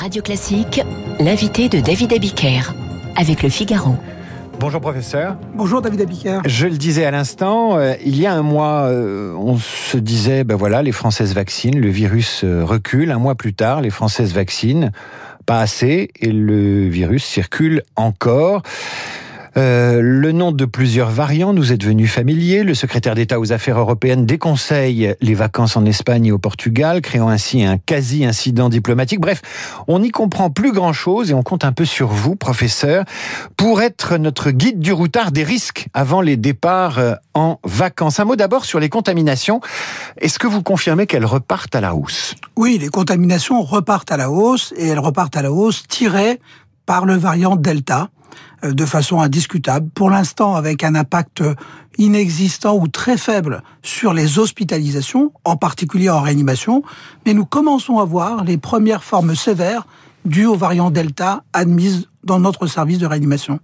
Radio Classique, l'invité de David Abiker avec le Figaro. Bonjour professeur. Bonjour David Abiker. Je le disais à l'instant, euh, il y a un mois, euh, on se disait, ben voilà, les Françaises vaccinent, le virus euh, recule. Un mois plus tard, les Françaises vaccinent, pas assez, et le virus circule encore. Euh, le nom de plusieurs variants nous est devenu familier. Le secrétaire d'État aux Affaires européennes déconseille les vacances en Espagne et au Portugal, créant ainsi un quasi-incident diplomatique. Bref, on n'y comprend plus grand-chose et on compte un peu sur vous, professeur, pour être notre guide du routard des risques avant les départs euh, en vacances. Un mot d'abord sur les contaminations. Est-ce que vous confirmez qu'elles repartent à la hausse? Oui, les contaminations repartent à la hausse et elles repartent à la hausse tirées par le variant Delta euh, de façon indiscutable. Pour l'instant, avec un impact inexistant ou très faible sur les hospitalisations, en particulier en réanimation, mais nous commençons à voir les premières formes sévères dues au variant Delta admises dans notre service de réanimation.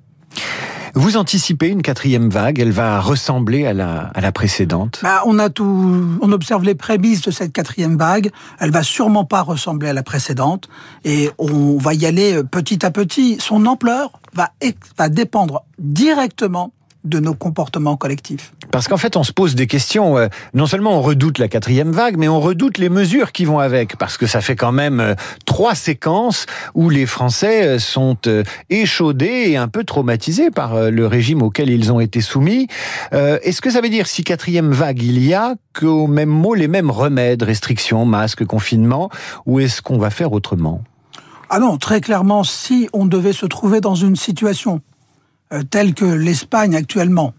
Vous anticipez une quatrième vague Elle va ressembler à la, à la précédente? Bah, On a tout, on observe les prémices de cette quatrième vague. Elle va sûrement pas ressembler à la précédente, et on va y aller petit à petit. Son ampleur va, va dépendre directement de nos comportements collectifs. Parce qu'en fait, on se pose des questions. Euh, non seulement on redoute la quatrième vague, mais on redoute les mesures qui vont avec. Parce que ça fait quand même euh, trois séquences où les Français euh, sont échaudés et un peu traumatisés par le régime auquel ils ont été soumis. Est-ce que ça veut dire, si quatrième vague il y a, qu'au même mot, les mêmes remèdes, restrictions, masques, confinement, ou est-ce qu'on va faire autrement? Ah non, très clairement, si on devait se trouver dans une situation telle que l'Espagne actuellement,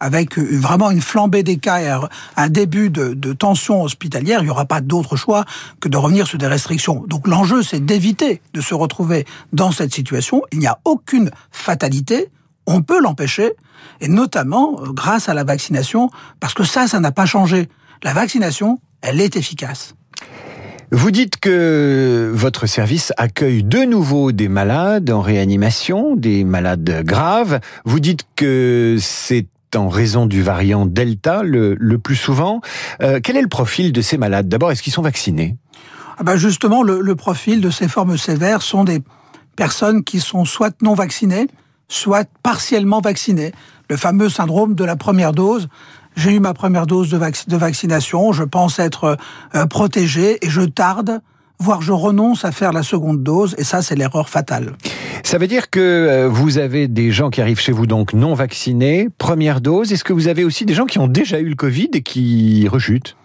avec vraiment une flambée des cas et un début de, de tension hospitalière, il n'y aura pas d'autre choix que de revenir sur des restrictions. Donc l'enjeu, c'est d'éviter de se retrouver dans cette situation. Il n'y a aucune fatalité, on peut l'empêcher, et notamment euh, grâce à la vaccination, parce que ça, ça n'a pas changé. La vaccination, elle est efficace. Vous dites que votre service accueille de nouveau des malades en réanimation, des malades graves. Vous dites que c'est en raison du variant Delta le, plus souvent. Euh, quel est le profil de ces malades? D'abord, est-ce qu'ils sont vaccinés? Ah ben Justement, le, le profil de ces formes sévères sont des personnes qui sont soit non vaccinées, soit partiellement vaccinées. Le fameux syndrome de la première dose, j'ai eu ma première dose de, vaccination, je pense être euh, protégé et je tarde voire je renonce à faire la seconde dose, et ça, c'est l'erreur fatale. Ça veut dire que euh, vous avez des gens qui arrivent chez vous donc non vaccinés, première dose. Est-ce que vous avez aussi des gens qui ont déjà eu le Covid et qui rechutent?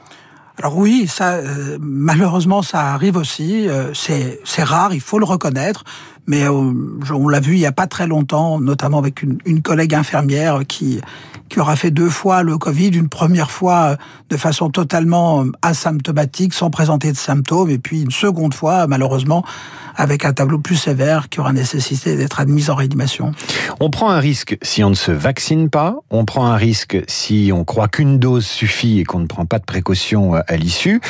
Alors oui, ça, euh, malheureusement, ça arrive aussi. c'est rare, il faut le reconnaître. Mais on l'a vu il y a pas très longtemps, notamment avec une, collègue infirmière qui qui aura fait deux fois le Covid, une première fois euh, de façon totalement euh, asymptomatique, sans présenter de symptômes, et puis une seconde fois, malheureusement, avec un tableau plus sévère qui aura nécessité d'être admise en réanimation. On prend un risque si on ne se vaccine pas, on prend un risque si on croit qu'une dose suffit et qu'on ne prend pas de précautions euh, à l'issue.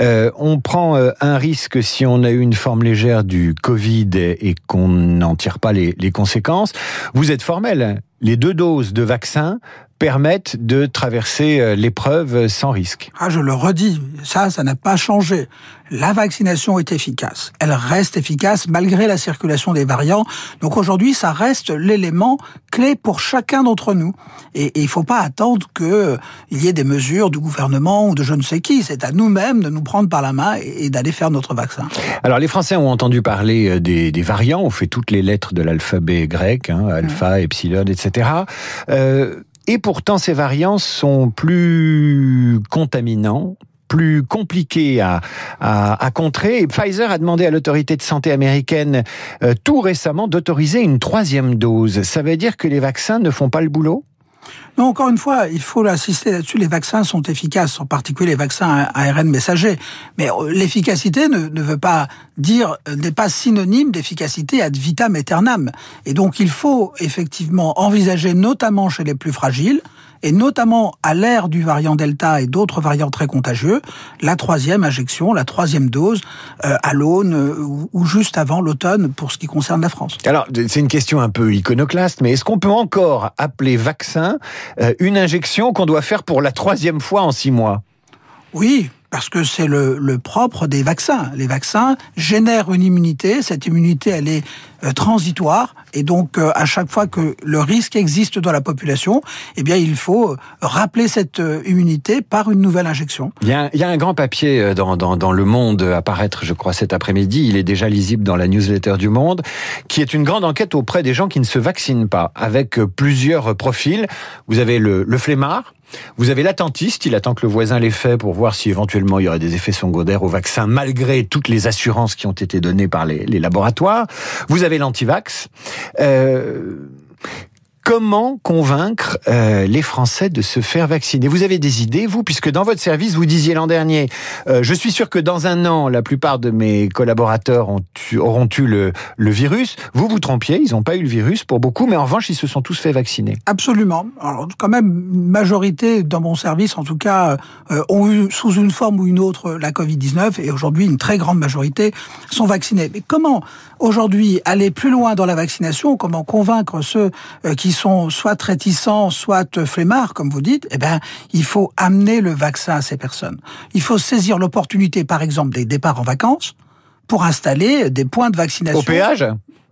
Euh, on prend un risque si on a eu une forme légère du Covid et qu'on n'en tire pas les, les conséquences. Vous êtes formel les deux doses de vaccin permettent de traverser euh, l'épreuve sans risque. Ah, je le redis, ça, ça n'a pas changé. La vaccination est efficace. Elle reste efficace malgré la circulation des variants. Donc aujourd'hui, ça reste l'élément clé pour chacun d'entre nous. Et, il ne faut pas attendre qu'il euh, y ait des mesures du gouvernement ou de je ne sais qui. C'est à nous-mêmes de nous prendre par la main et, d'aller faire notre vaccin. Alors les Français ont entendu parler euh, des, variants. On fait toutes les lettres de l'alphabet grec, hein, alpha, epsilon, etc. Euh, et pourtant, ces variants sont plus contaminants, plus compliqués à, à, contrer. Pfizer a demandé à l'autorité de santé américaine euh, tout récemment d'autoriser une troisième dose. Ça veut dire que les vaccins ne font pas le boulot? Non, encore une fois, il faut l'insister là-dessus. Les vaccins sont efficaces, en particulier les vaccins ARN messagers. Mais euh, l'efficacité ne, ne, veut pas dire, euh, n'est pas synonyme d'efficacité ad vitam aeternam. Et donc, il faut effectivement envisager, notamment chez les plus fragiles, et notamment à l'ère du variant Delta et d'autres variants très contagieux, la troisième injection, la troisième dose euh, à l'aune euh, ou juste avant l'automne pour ce qui concerne la France. Alors, c'est une question un peu iconoclaste, mais est-ce qu'on peut encore appeler vaccin euh, une injection qu'on doit faire pour la troisième fois en six mois? Oui, parce que c'est le, propre des vaccins. Les vaccins génèrent une immunité, cette immunité elle est euh, transitoire et donc euh, à chaque fois que le risque existe dans la population, eh bien il faut euh, rappeler cette immunité par une nouvelle injection. Il y a, un grand papier dans, Le Monde à paraître, je crois, cet après-midi. Il est déjà lisible dans la newsletter du Monde, qui est une grande enquête auprès des gens qui ne se vaccinent pas, avec plusieurs profils. Vous avez le, le flemmard, vous avez l'attentiste, il attend que le voisin l'ait fait pour voir si éventuellement il y aurait des effets secondaires au vaccin, malgré toutes les assurances qui ont été données par les, laboratoires. Vous avez l'antivax. Euh, Comment convaincre euh, les Français de se faire vacciner Vous avez des idées, vous, puisque dans votre service, vous disiez l'an dernier, euh, je suis sûr que dans un an, la plupart de mes collaborateurs ont auront eu le, le, virus. Vous vous trompiez, ils n'ont pas eu le virus pour beaucoup, mais en revanche, ils se sont tous fait vacciner. Absolument. Alors, quand même, une majorité dans mon service, en tout cas, euh, ont eu sous une forme ou une autre la Covid-19, et aujourd'hui, une très grande majorité sont vaccinés. Mais comment aujourd'hui aller plus loin dans la vaccination? Comment convaincre ceux qui sont soit réticents, soit flemmards, comme vous dites, eh ben, il faut amener le vaccin à ces personnes. Il faut saisir l'opportunité, par exemple, des départs en vacances pour installer des points de vaccination. Au péage?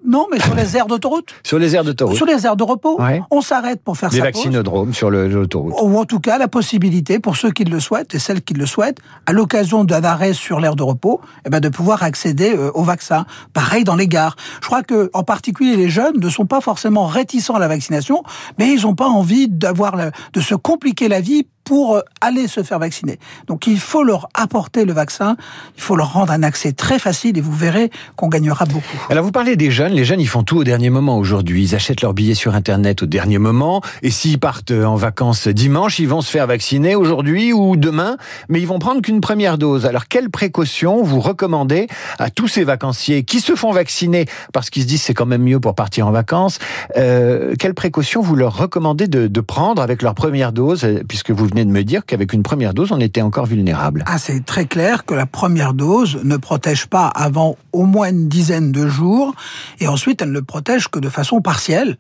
Non, mais sur les aires d'autoroute. sur les aires d'autoroute. Sur les aires de repos. On s'arrête pour faire Des vaccinodromes sur l'autoroute. Ou en tout cas, la possibilité, pour ceux qui le souhaitent et celles qui le souhaitent, à l'occasion d'un arrêt sur l'aire de repos, eh ben, de pouvoir accéder euh, au vaccin. Pareil dans les gares. Je crois que, en particulier, les jeunes ne sont pas forcément réticents à la vaccination, mais ils n'ont pas envie d'avoir, de se compliquer la vie pour euh, aller se faire vacciner. Donc il faut leur apporter le vaccin, il faut leur rendre un accès très facile et vous verrez qu'on gagnera beaucoup. Alors vous parlez des jeunes, les jeunes ils font tout au dernier moment aujourd'hui, ils achètent leurs billets sur internet au dernier moment et s'ils partent en vacances dimanche, ils vont se faire vacciner aujourd'hui ou demain, mais ils vont prendre qu'une première dose. Alors quelles précautions vous recommandez à tous ces vacanciers qui se font vacciner parce qu'ils se disent c'est quand même mieux pour partir en vacances euh, Quelles précautions vous leur recommandez de, de prendre avec leur première dose puisque vous venez de me dire qu'avec une première dose, on était encore vulnérable. Ah, c'est très clair que la première dose ne protège pas avant au moins une dizaine de jours, et ensuite elle ne protège que de façon partielle.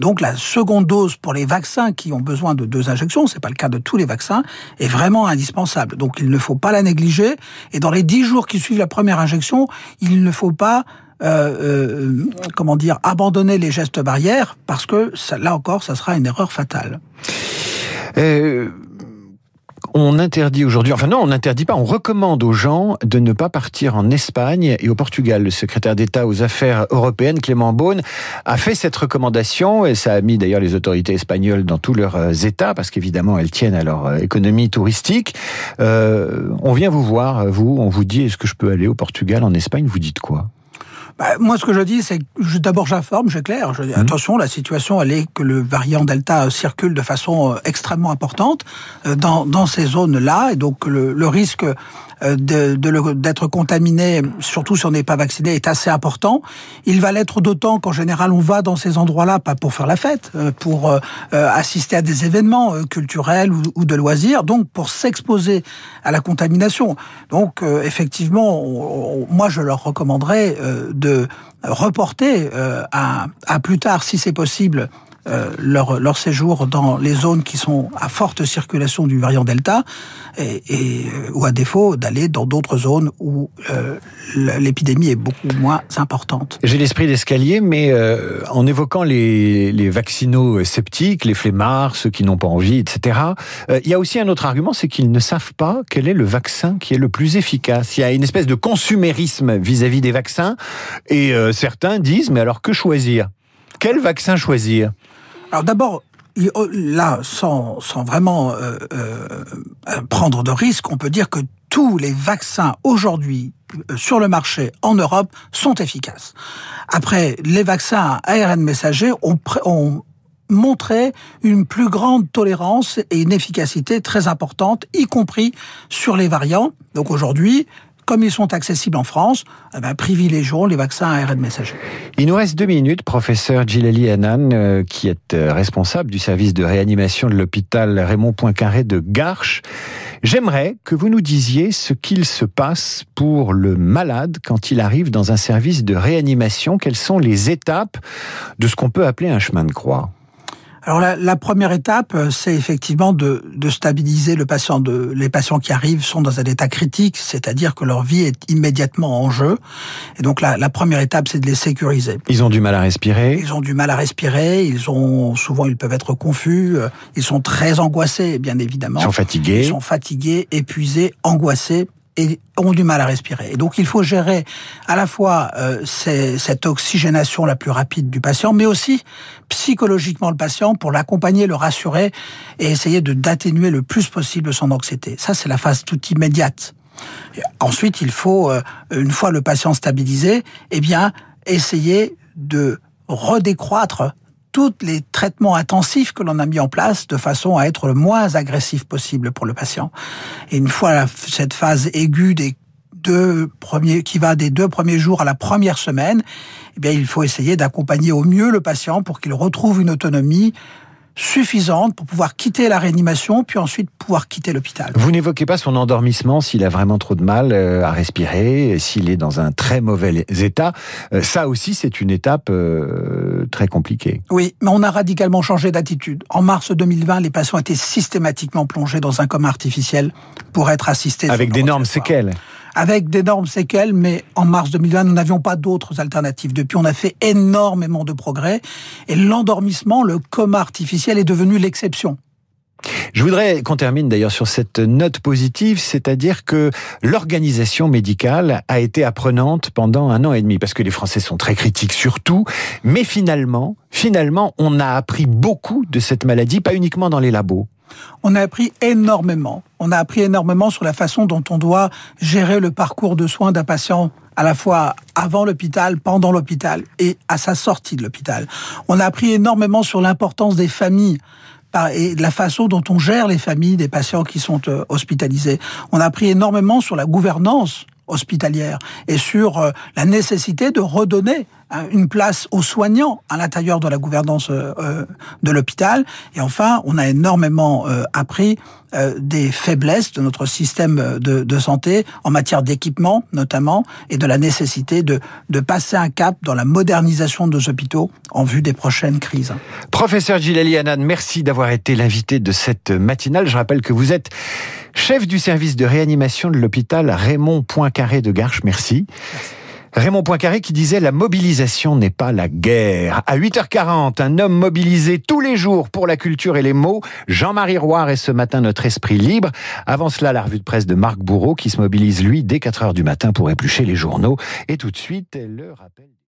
Donc la seconde dose pour les vaccins qui ont besoin de deux injections, c'est pas le cas de tous les vaccins, est vraiment indispensable. Donc il ne faut pas la négliger. Et dans les dix jours qui suivent la première injection, il ne faut pas euh, euh, comment dire abandonner les gestes barrières parce que ça, là encore, ça sera une erreur fatale. Euh on interdit aujourd'hui, enfin non, on n'interdit pas, on recommande aux gens de ne pas partir en Espagne et au Portugal. Le secrétaire d'État aux affaires européennes, Clément Beaune, a fait cette recommandation et ça a mis d'ailleurs les autorités espagnoles dans tous leurs euh, États parce qu'évidemment elles tiennent à leur euh, économie touristique. Euh, on vient vous voir, vous, on vous dit est-ce que je peux aller au Portugal, en Espagne, vous dites quoi? Bah, moi, ce que je dis, c'est que d'abord j'informe, j'éclaire. Je dis, mmh. attention, la situation, elle est que le variant Delta circule de façon extrêmement importante dans, dans ces zones-là, et donc le, le risque euh, d'être contaminé, surtout si on n'est pas vacciné, est assez important. Il va l'être d'autant qu'en général on va dans ces endroits-là pas pour faire la fête, euh, pour euh, assister à des événements culturels ou de loisirs, donc pour s'exposer à la contamination. Donc effectivement, moi je leur recommanderais de reporter à, à plus tard, si c'est possible, euh, leur, séjour dans les zones qui sont à forte circulation du variant Delta, et, euh, ou à défaut d'aller dans d'autres zones où euh, l'épidémie est beaucoup moins importante. J'ai l'esprit d'escalier, mais en évoquant les, les vaccino-sceptiques, les flemmards, ceux qui n'ont pas envie, etc., il y a aussi un autre argument, c'est qu'ils ne savent pas quel est le vaccin qui est le plus efficace. Il y a une espèce de consumérisme vis-à-vis -vis des vaccins, et certains disent, mais alors que choisir? Quel vaccin choisir? Alors d'abord, oh, là, sans, sans vraiment euh, euh, prendre de risques, on peut dire que tous les vaccins aujourd'hui euh, sur le marché en Europe sont efficaces. Après, les vaccins ARN messager ont, ont montré une plus grande tolérance et une efficacité très importante, y compris sur les variants. Donc aujourd'hui, comme ils sont accessibles en France, eh ben, privilégions les vaccins ARN messager. Il nous reste deux minutes, professeur Gilali Hanan, euh, qui est euh, responsable du service de réanimation de l'hôpital Raymond Poincaré de Garches. J'aimerais que vous nous disiez ce qu'il se passe pour le malade quand il arrive dans un service de réanimation. Quelles sont les étapes de ce qu'on peut appeler un chemin de croix? Alors la, la, première étape, euh, c'est effectivement de, de, stabiliser le patient. De, les patients qui arrivent sont dans un état critique, c'est-à-dire que leur vie est immédiatement en jeu. Et donc la, la première étape, c'est de les sécuriser. Ils ont du mal à respirer. Ils ont du mal à respirer. Ils ont souvent, ils peuvent être confus. Euh, ils sont très angoissés, bien évidemment. Ils sont fatigués. Ils sont fatigués, épuisés, angoissés et ont du mal à respirer. Et donc il faut gérer à la fois euh, cette oxygénation la plus rapide du patient, mais aussi psychologiquement le patient pour l'accompagner, le rassurer et essayer de d'atténuer le plus possible son anxiété. Ça, c'est la phase toute immédiate. ensuite, il faut, euh, une fois le patient stabilisé, eh bien, essayer de redécroître tous les traitements intensifs que l'on a mis en place de façon à être le moins agressif possible pour le patient. Et une fois cette phase aiguë des deux premiers, qui va des deux premiers jours à la première semaine, eh bien, il faut essayer d'accompagner au mieux le patient pour qu'il retrouve une autonomie suffisante pour pouvoir quitter la réanimation, puis ensuite pouvoir quitter l'hôpital. Vous n'évoquez pas son endormissement s'il a vraiment trop de mal euh, à respirer, s'il est dans un très mauvais état. Euh, ça aussi, c'est une étape euh, très compliquée. Oui, mais on a radicalement changé d'attitude. En mars 2020, les patients étaient systématiquement plongés dans un coma artificiel pour être assistés. Avec d'énormes séquelles avec d'énormes séquelles, mais en mars 2020, nous n'avions pas d'autres alternatives. Depuis, on a fait énormément de progrès et l'endormissement, le coma artificiel est devenu l'exception. Je voudrais qu'on termine d'ailleurs sur cette note positive, c'est-à-dire que l'organisation médicale a été apprenante pendant un an et demi, parce que les Français sont très critiques sur tout, mais finalement, finalement, on a appris beaucoup de cette maladie, pas uniquement dans les labos. On a appris énormément. On a appris énormément sur la façon dont on doit gérer le parcours de soins d'un patient à la fois avant l'hôpital, pendant l'hôpital et à sa sortie de l'hôpital. On a appris énormément sur l'importance des familles et la façon dont on gère les familles des patients qui sont euh, hospitalisés. On a appris énormément sur la gouvernance hospitalière et sur euh, la nécessité de redonner une place aux soignants à l'intérieur de la gouvernance euh, euh, de l'hôpital. Et enfin, on a énormément appris des faiblesses de notre système de, de santé en matière d'équipement notamment et de la nécessité de, de passer un cap dans la modernisation de nos hôpitaux en vue des prochaines crises. Professeur Gilali Hanan, merci d'avoir été l'invité de cette matinale. Je rappelle que vous êtes chef du service de réanimation de l'hôpital Raymond Poincaré de Garches. Merci. Raymond Poincaré qui disait la mobilisation n'est pas la guerre. À 8h40, un homme mobilisé tous les jours pour la culture et les mots. Jean-Marie Roire est ce matin notre esprit libre. Avant cela, la revue de presse de Marc Bourreau qui se mobilise lui dès 4h du matin pour éplucher les journaux. Et tout de suite, le rappel.